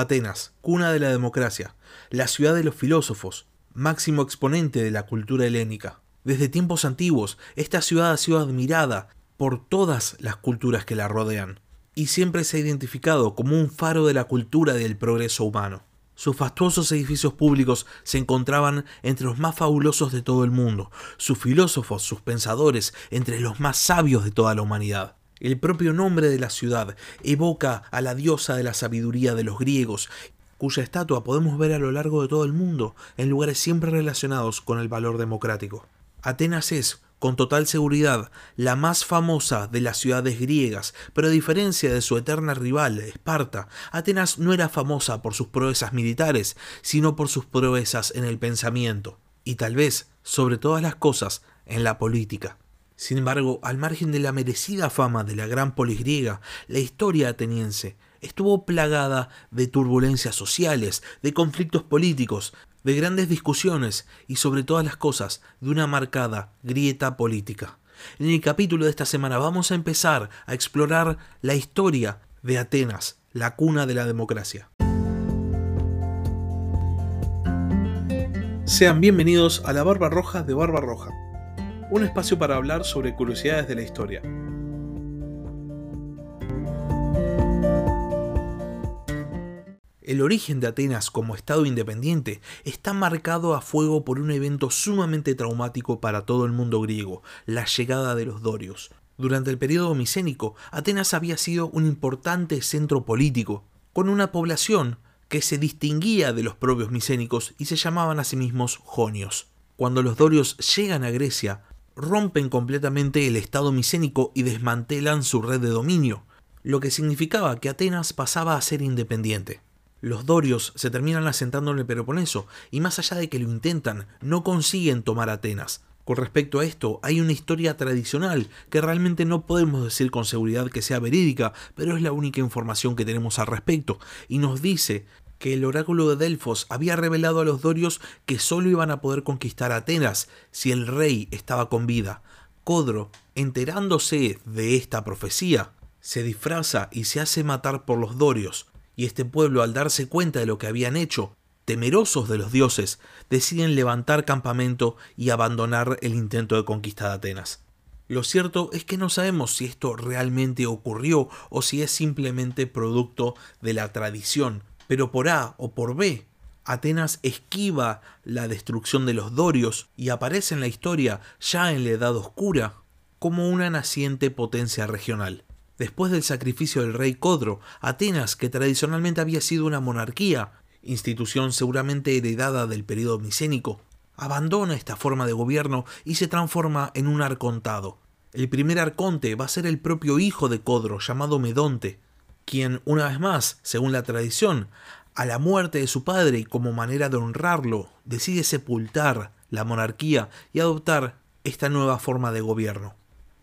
Atenas, cuna de la democracia, la ciudad de los filósofos, máximo exponente de la cultura helénica. Desde tiempos antiguos, esta ciudad ha sido admirada por todas las culturas que la rodean, y siempre se ha identificado como un faro de la cultura y del progreso humano. Sus fastuosos edificios públicos se encontraban entre los más fabulosos de todo el mundo, sus filósofos, sus pensadores, entre los más sabios de toda la humanidad. El propio nombre de la ciudad evoca a la diosa de la sabiduría de los griegos, cuya estatua podemos ver a lo largo de todo el mundo, en lugares siempre relacionados con el valor democrático. Atenas es, con total seguridad, la más famosa de las ciudades griegas, pero a diferencia de su eterna rival, Esparta, Atenas no era famosa por sus proezas militares, sino por sus proezas en el pensamiento, y tal vez, sobre todas las cosas, en la política. Sin embargo, al margen de la merecida fama de la gran polis griega, la historia ateniense estuvo plagada de turbulencias sociales, de conflictos políticos, de grandes discusiones y sobre todas las cosas de una marcada grieta política. En el capítulo de esta semana vamos a empezar a explorar la historia de Atenas, la cuna de la democracia. Sean bienvenidos a la Barba Roja de Barba Roja un espacio para hablar sobre curiosidades de la historia. El origen de Atenas como Estado independiente está marcado a fuego por un evento sumamente traumático para todo el mundo griego, la llegada de los dorios. Durante el periodo micénico, Atenas había sido un importante centro político, con una población que se distinguía de los propios micénicos y se llamaban a sí mismos jonios. Cuando los dorios llegan a Grecia, rompen completamente el Estado micénico y desmantelan su red de dominio, lo que significaba que Atenas pasaba a ser independiente. Los dorios se terminan asentando en el Peloponeso y más allá de que lo intentan, no consiguen tomar Atenas. Con respecto a esto, hay una historia tradicional que realmente no podemos decir con seguridad que sea verídica, pero es la única información que tenemos al respecto, y nos dice que el oráculo de Delfos había revelado a los dorios que solo iban a poder conquistar Atenas si el rey estaba con vida. Codro, enterándose de esta profecía, se disfraza y se hace matar por los dorios, y este pueblo al darse cuenta de lo que habían hecho, temerosos de los dioses, deciden levantar campamento y abandonar el intento de conquista de Atenas. Lo cierto es que no sabemos si esto realmente ocurrió o si es simplemente producto de la tradición, pero por A o por B, Atenas esquiva la destrucción de los dorios y aparece en la historia, ya en la Edad Oscura, como una naciente potencia regional. Después del sacrificio del rey Codro, Atenas, que tradicionalmente había sido una monarquía, institución seguramente heredada del periodo micénico, abandona esta forma de gobierno y se transforma en un arcontado. El primer arconte va a ser el propio hijo de Codro, llamado Medonte, quien, una vez más, según la tradición, a la muerte de su padre y como manera de honrarlo, decide sepultar la monarquía y adoptar esta nueva forma de gobierno.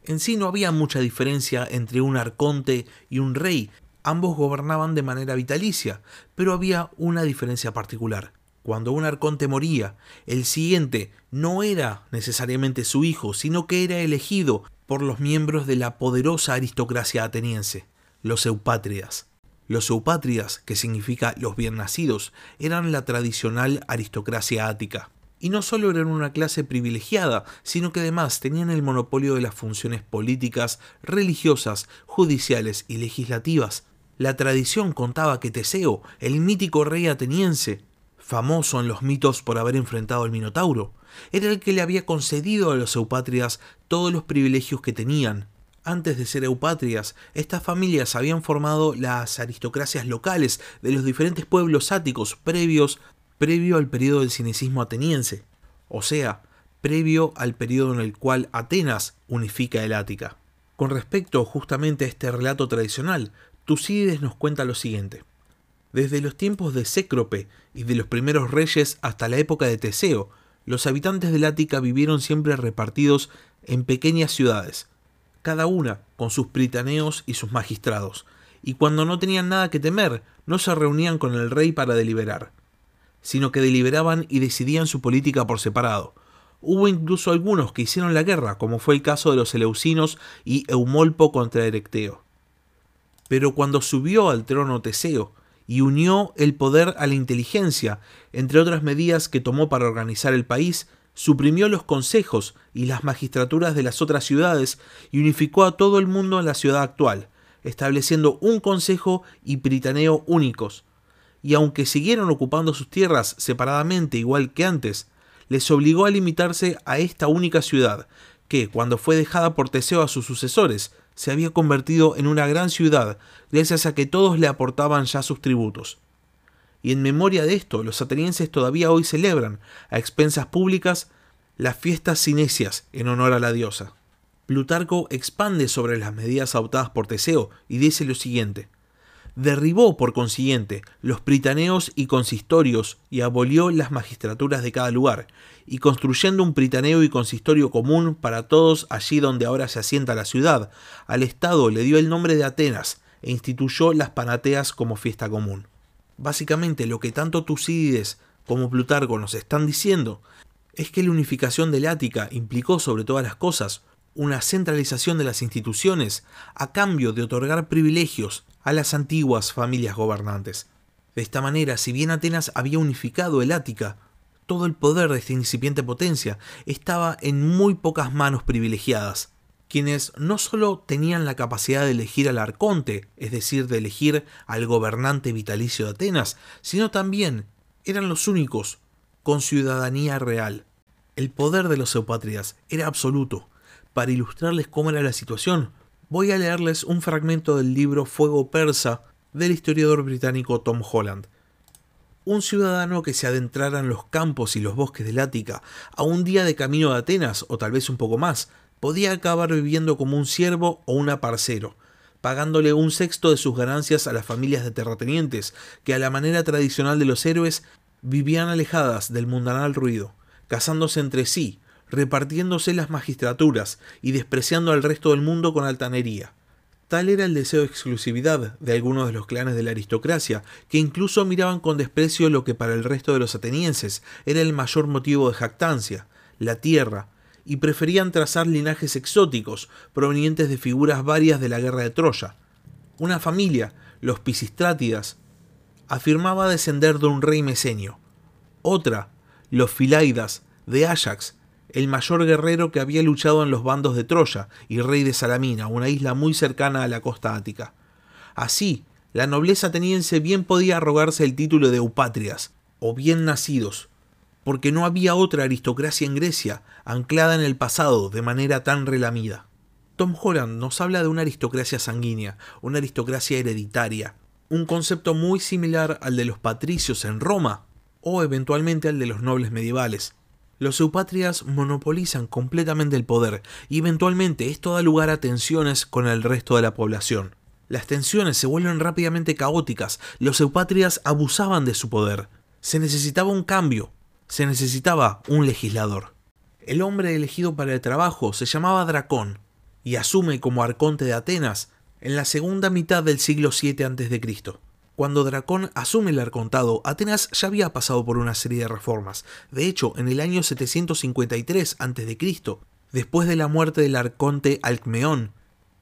En sí no había mucha diferencia entre un arconte y un rey, ambos gobernaban de manera vitalicia, pero había una diferencia particular. Cuando un arconte moría, el siguiente no era necesariamente su hijo, sino que era elegido por los miembros de la poderosa aristocracia ateniense los eupátridas. Los eupátridas, que significa los bien nacidos, eran la tradicional aristocracia ática. Y no solo eran una clase privilegiada, sino que además tenían el monopolio de las funciones políticas, religiosas, judiciales y legislativas. La tradición contaba que Teseo, el mítico rey ateniense, famoso en los mitos por haber enfrentado al Minotauro, era el que le había concedido a los eupátridas todos los privilegios que tenían, antes de ser eupatrias, estas familias habían formado las aristocracias locales de los diferentes pueblos áticos previos, previo al periodo del cinecismo ateniense, o sea, previo al periodo en el cual Atenas unifica el Ática. Con respecto justamente a este relato tradicional, Tucídides nos cuenta lo siguiente. Desde los tiempos de Cécrope y de los primeros reyes hasta la época de Teseo, los habitantes del Ática vivieron siempre repartidos en pequeñas ciudades, cada una con sus pritaneos y sus magistrados, y cuando no tenían nada que temer, no se reunían con el rey para deliberar, sino que deliberaban y decidían su política por separado. Hubo incluso algunos que hicieron la guerra, como fue el caso de los Eleusinos y Eumolpo contra Erecteo. Pero cuando subió al trono Teseo, y unió el poder a la inteligencia, entre otras medidas que tomó para organizar el país, suprimió los consejos y las magistraturas de las otras ciudades y unificó a todo el mundo en la ciudad actual, estableciendo un consejo y pritaneo únicos. Y aunque siguieron ocupando sus tierras separadamente igual que antes, les obligó a limitarse a esta única ciudad, que, cuando fue dejada por Teseo a sus sucesores, se había convertido en una gran ciudad, gracias a que todos le aportaban ya sus tributos. Y en memoria de esto, los atenienses todavía hoy celebran, a expensas públicas, las fiestas cinesias en honor a la diosa. Plutarco expande sobre las medidas adoptadas por Teseo y dice lo siguiente: Derribó, por consiguiente, los pritaneos y consistorios y abolió las magistraturas de cada lugar, y construyendo un pritaneo y consistorio común para todos allí donde ahora se asienta la ciudad, al Estado le dio el nombre de Atenas e instituyó las panateas como fiesta común. Básicamente lo que tanto Tucídides como Plutarco nos están diciendo es que la unificación del Ática implicó sobre todas las cosas una centralización de las instituciones a cambio de otorgar privilegios a las antiguas familias gobernantes. De esta manera, si bien Atenas había unificado el Ática, todo el poder de esta incipiente potencia estaba en muy pocas manos privilegiadas, quienes no solo tenían la capacidad de elegir al arconte, es decir, de elegir al gobernante vitalicio de Atenas, sino también eran los únicos con ciudadanía real. El poder de los eupátridas era absoluto. Para ilustrarles cómo era la situación, voy a leerles un fragmento del libro Fuego Persa del historiador británico Tom Holland. Un ciudadano que se adentrara en los campos y los bosques del Ática a un día de camino de Atenas, o tal vez un poco más, podía acabar viviendo como un siervo o un aparcero, pagándole un sexto de sus ganancias a las familias de terratenientes, que a la manera tradicional de los héroes vivían alejadas del mundanal ruido, casándose entre sí, repartiéndose las magistraturas y despreciando al resto del mundo con altanería. Tal era el deseo de exclusividad de algunos de los clanes de la aristocracia, que incluso miraban con desprecio lo que para el resto de los atenienses era el mayor motivo de jactancia, la tierra, y preferían trazar linajes exóticos provenientes de figuras varias de la guerra de Troya. Una familia, los Pisistrátidas, afirmaba descender de un rey mesenio. Otra, los Filaidas, de Ajax, el mayor guerrero que había luchado en los bandos de Troya y rey de Salamina, una isla muy cercana a la costa ática. Así, la nobleza ateniense bien podía arrogarse el título de Eupatrias, o bien nacidos, porque no había otra aristocracia en Grecia anclada en el pasado de manera tan relamida. Tom Holland nos habla de una aristocracia sanguínea, una aristocracia hereditaria, un concepto muy similar al de los patricios en Roma, o eventualmente al de los nobles medievales. Los eupatrias monopolizan completamente el poder y eventualmente esto da lugar a tensiones con el resto de la población. Las tensiones se vuelven rápidamente caóticas, los eupatrias abusaban de su poder. Se necesitaba un cambio, se necesitaba un legislador. El hombre elegido para el trabajo se llamaba Dracón y asume como arconte de Atenas en la segunda mitad del siglo VII a.C. Cuando Dracón asume el arcontado, Atenas ya había pasado por una serie de reformas. De hecho, en el año 753 a.C., después de la muerte del arconte Alcmeón,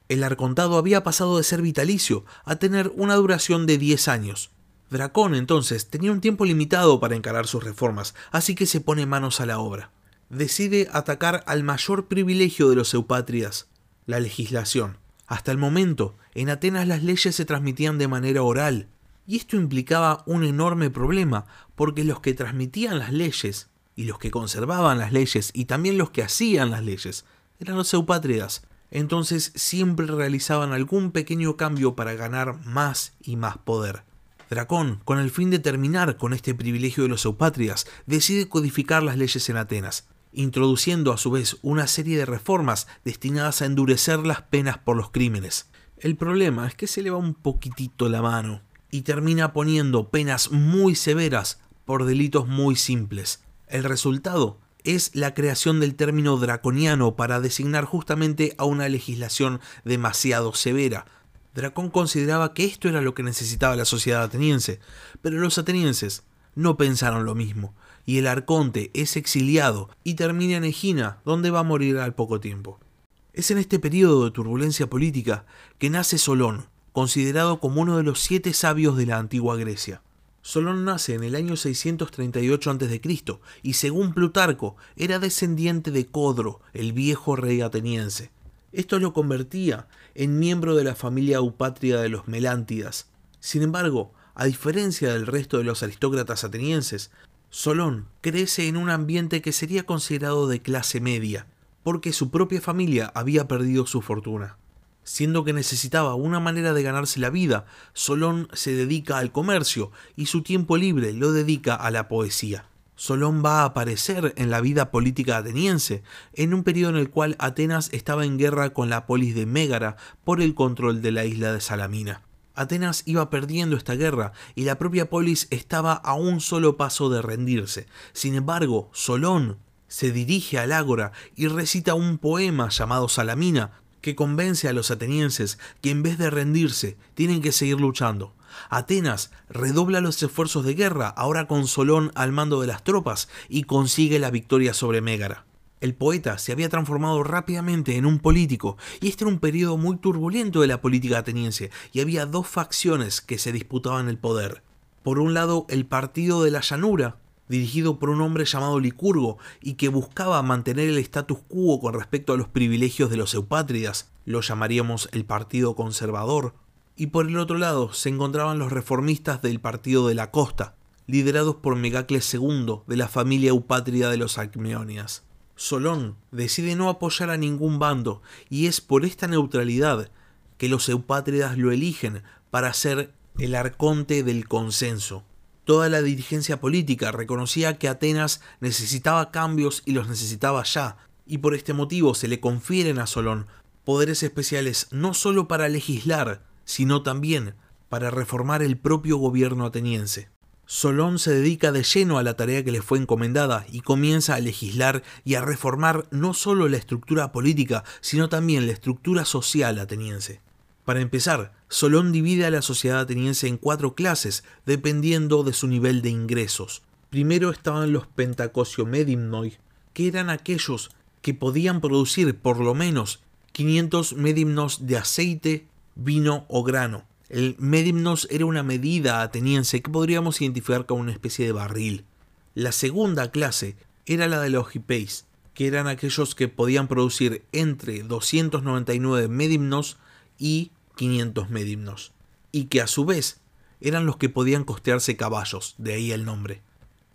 el arcontado había pasado de ser vitalicio a tener una duración de 10 años. Dracón entonces tenía un tiempo limitado para encarar sus reformas, así que se pone manos a la obra. Decide atacar al mayor privilegio de los eupátridas, la legislación. Hasta el momento, en Atenas las leyes se transmitían de manera oral, y esto implicaba un enorme problema, porque los que transmitían las leyes, y los que conservaban las leyes, y también los que hacían las leyes, eran los eupátridas. Entonces siempre realizaban algún pequeño cambio para ganar más y más poder. Dracón, con el fin de terminar con este privilegio de los eupátridas, decide codificar las leyes en Atenas, introduciendo a su vez una serie de reformas destinadas a endurecer las penas por los crímenes. El problema es que se le va un poquitito la mano y termina poniendo penas muy severas por delitos muy simples. El resultado es la creación del término draconiano para designar justamente a una legislación demasiado severa. Dracón consideraba que esto era lo que necesitaba la sociedad ateniense, pero los atenienses no pensaron lo mismo, y el arconte es exiliado y termina en Egina, donde va a morir al poco tiempo. Es en este periodo de turbulencia política que nace Solón, considerado como uno de los siete sabios de la antigua Grecia. Solón nace en el año 638 a.C. y según Plutarco era descendiente de Codro, el viejo rey ateniense. Esto lo convertía en miembro de la familia eupátria de los Melántidas. Sin embargo, a diferencia del resto de los aristócratas atenienses, Solón crece en un ambiente que sería considerado de clase media, porque su propia familia había perdido su fortuna. Siendo que necesitaba una manera de ganarse la vida, Solón se dedica al comercio y su tiempo libre lo dedica a la poesía. Solón va a aparecer en la vida política ateniense, en un periodo en el cual Atenas estaba en guerra con la polis de Mégara por el control de la isla de Salamina. Atenas iba perdiendo esta guerra y la propia polis estaba a un solo paso de rendirse. Sin embargo, Solón se dirige al ágora y recita un poema llamado Salamina que convence a los atenienses que en vez de rendirse tienen que seguir luchando. Atenas redobla los esfuerzos de guerra, ahora con Solón al mando de las tropas, y consigue la victoria sobre Mégara. El poeta se había transformado rápidamente en un político, y este era un periodo muy turbulento de la política ateniense, y había dos facciones que se disputaban el poder. Por un lado, el Partido de la Llanura, dirigido por un hombre llamado Licurgo, y que buscaba mantener el status quo con respecto a los privilegios de los eupátridas, lo llamaríamos el Partido Conservador, y por el otro lado se encontraban los reformistas del Partido de la Costa, liderados por Megacles II de la familia eupátrida de los Alcmeonias. Solón decide no apoyar a ningún bando y es por esta neutralidad que los eupátridas lo eligen para ser el arconte del consenso. Toda la dirigencia política reconocía que Atenas necesitaba cambios y los necesitaba ya, y por este motivo se le confieren a Solón poderes especiales no solo para legislar, sino también para reformar el propio gobierno ateniense. Solón se dedica de lleno a la tarea que le fue encomendada y comienza a legislar y a reformar no solo la estructura política, sino también la estructura social ateniense. Para empezar, Solón divide a la sociedad ateniense en cuatro clases, dependiendo de su nivel de ingresos. Primero estaban los pentacosiomedimnoi, que eran aquellos que podían producir por lo menos 500 medimnos de aceite, vino o grano. El medimnos era una medida ateniense que podríamos identificar como una especie de barril. La segunda clase era la de los hipeis, que eran aquellos que podían producir entre 299 medimnos y 500 medimnos, y que a su vez eran los que podían costearse caballos, de ahí el nombre.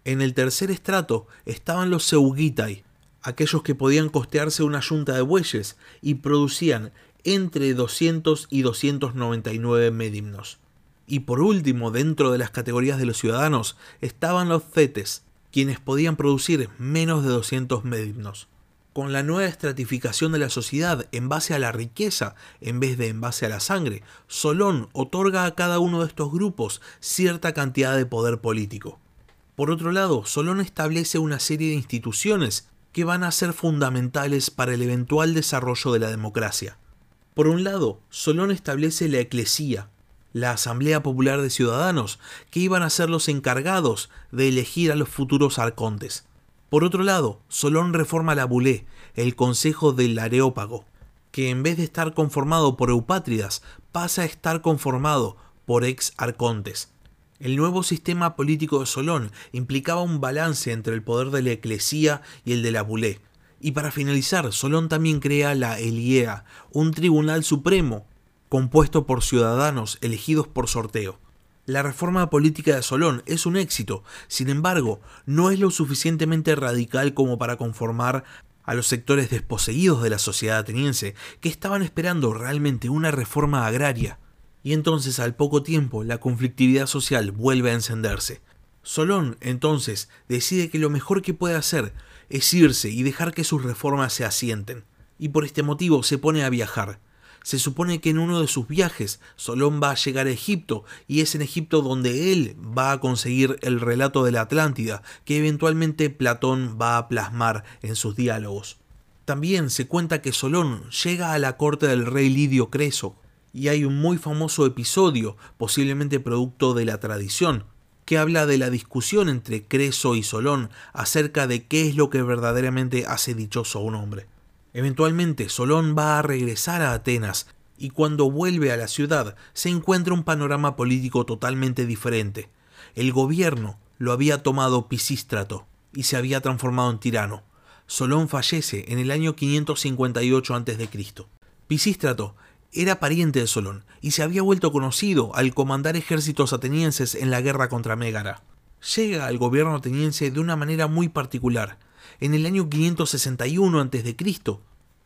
En el tercer estrato estaban los seugitai, aquellos que podían costearse una yunta de bueyes y producían entre 200 y 299 medimnos. Y por último, dentro de las categorías de los ciudadanos, estaban los cetes, quienes podían producir menos de 200 medimnos. Con la nueva estratificación de la sociedad en base a la riqueza en vez de en base a la sangre, Solón otorga a cada uno de estos grupos cierta cantidad de poder político. Por otro lado, Solón establece una serie de instituciones que van a ser fundamentales para el eventual desarrollo de la democracia. Por un lado, Solón establece la Eclesía, la Asamblea Popular de Ciudadanos, que iban a ser los encargados de elegir a los futuros arcontes. Por otro lado, Solón reforma la Bulé, el Consejo del Areópago, que en vez de estar conformado por eupátridas, pasa a estar conformado por ex arcontes. El nuevo sistema político de Solón implicaba un balance entre el poder de la Eclesía y el de la Bulé, y para finalizar, Solón también crea la Eliea, un tribunal supremo compuesto por ciudadanos elegidos por sorteo. La reforma política de Solón es un éxito, sin embargo, no es lo suficientemente radical como para conformar a los sectores desposeídos de la sociedad ateniense, que estaban esperando realmente una reforma agraria. Y entonces al poco tiempo la conflictividad social vuelve a encenderse. Solón entonces decide que lo mejor que puede hacer es irse y dejar que sus reformas se asienten, y por este motivo se pone a viajar. Se supone que en uno de sus viajes Solón va a llegar a Egipto y es en Egipto donde él va a conseguir el relato de la Atlántida que eventualmente Platón va a plasmar en sus diálogos. También se cuenta que Solón llega a la corte del rey Lidio Creso y hay un muy famoso episodio, posiblemente producto de la tradición, que habla de la discusión entre Creso y Solón acerca de qué es lo que verdaderamente hace dichoso a un hombre. Eventualmente Solón va a regresar a Atenas y cuando vuelve a la ciudad se encuentra un panorama político totalmente diferente. El gobierno lo había tomado Pisístrato y se había transformado en tirano. Solón fallece en el año 558 a.C. Pisístrato era pariente de Solón y se había vuelto conocido al comandar ejércitos atenienses en la guerra contra Mégara. Llega al gobierno ateniense de una manera muy particular. En el año 561 a.C.,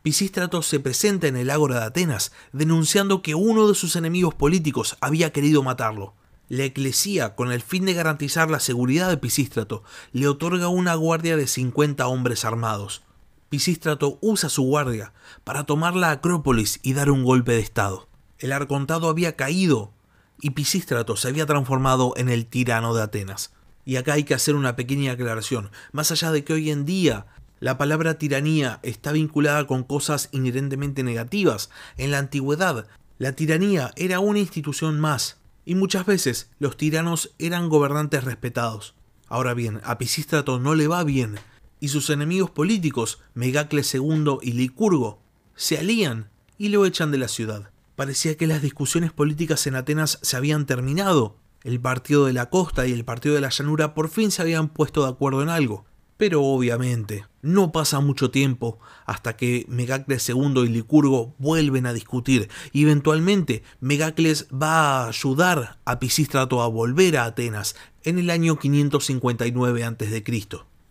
Pisístrato se presenta en el Ágora de Atenas denunciando que uno de sus enemigos políticos había querido matarlo. La Eclesía, con el fin de garantizar la seguridad de Pisístrato, le otorga una guardia de 50 hombres armados. Pisístrato usa su guardia para tomar la Acrópolis y dar un golpe de Estado. El arcontado había caído y Pisístrato se había transformado en el tirano de Atenas. Y acá hay que hacer una pequeña aclaración. Más allá de que hoy en día la palabra tiranía está vinculada con cosas inherentemente negativas. En la antigüedad, la tiranía era una institución más, y muchas veces los tiranos eran gobernantes respetados. Ahora bien, a Pisístrato no le va bien, y sus enemigos políticos, Megacles II y Licurgo, se alían y lo echan de la ciudad. Parecía que las discusiones políticas en Atenas se habían terminado. El partido de la costa y el partido de la llanura por fin se habían puesto de acuerdo en algo. Pero obviamente, no pasa mucho tiempo hasta que Megacles II y Licurgo vuelven a discutir y eventualmente Megacles va a ayudar a Pisístrato a volver a Atenas en el año 559 a.C.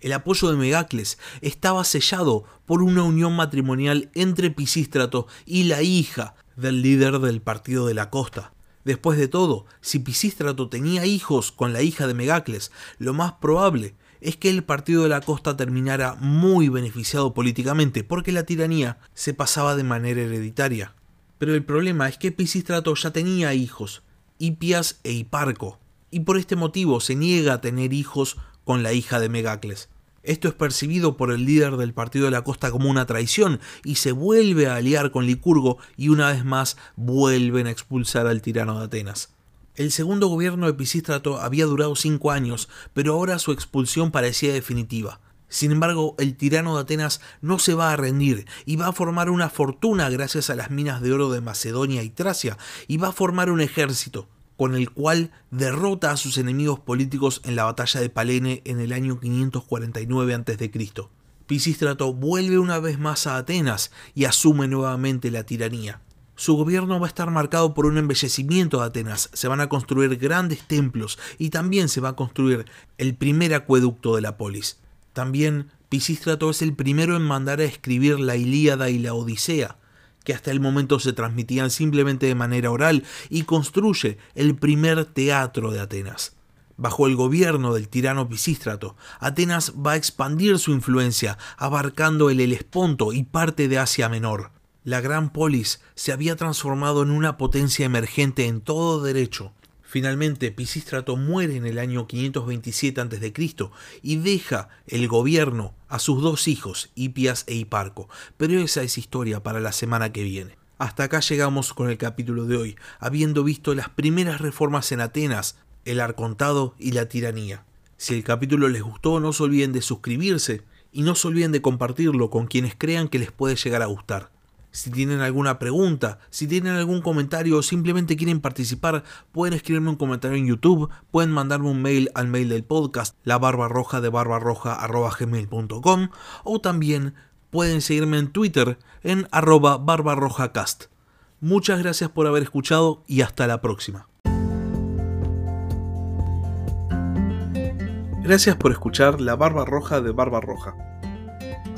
El apoyo de Megacles estaba sellado por una unión matrimonial entre Pisístrato y la hija del líder del partido de la costa. Después de todo, si Pisístrato tenía hijos con la hija de Megacles, lo más probable es que el partido de la costa terminara muy beneficiado políticamente, porque la tiranía se pasaba de manera hereditaria. Pero el problema es que Pisístrato ya tenía hijos, Hipias e Hiparco, y por este motivo se niega a tener hijos con la hija de Megacles. Esto es percibido por el líder del partido de la costa como una traición y se vuelve a aliar con Licurgo y una vez más vuelven a expulsar al tirano de Atenas. El segundo gobierno de Pisístrato había durado cinco años, pero ahora su expulsión parecía definitiva. Sin embargo, el tirano de Atenas no se va a rendir y va a formar una fortuna gracias a las minas de oro de Macedonia y Tracia y va a formar un ejército con el cual derrota a sus enemigos políticos en la batalla de Palene en el año 549 a.C. Pisístrato vuelve una vez más a Atenas y asume nuevamente la tiranía. Su gobierno va a estar marcado por un embellecimiento de Atenas, se van a construir grandes templos y también se va a construir el primer acueducto de la polis. También Pisístrato es el primero en mandar a escribir la Ilíada y la Odisea, que hasta el momento se transmitían simplemente de manera oral, y construye el primer teatro de Atenas. Bajo el gobierno del tirano Pisístrato, Atenas va a expandir su influencia, abarcando el Helesponto y parte de Asia Menor la gran polis se había transformado en una potencia emergente en todo derecho. Finalmente, Pisístrato muere en el año 527 a.C. y deja el gobierno a sus dos hijos, Hipias e Hiparco, pero esa es historia para la semana que viene. Hasta acá llegamos con el capítulo de hoy, habiendo visto las primeras reformas en Atenas, el arcontado y la tiranía. Si el capítulo les gustó, no se olviden de suscribirse y no se olviden de compartirlo con quienes crean que les puede llegar a gustar. Si tienen alguna pregunta, si tienen algún comentario o simplemente quieren participar, pueden escribirme un comentario en YouTube, pueden mandarme un mail al mail del podcast, la barba roja de barbarroja.gmail.com o también pueden seguirme en Twitter en arroba barbarrojacast. Muchas gracias por haber escuchado y hasta la próxima. Gracias por escuchar La Barba Roja de Barba Roja.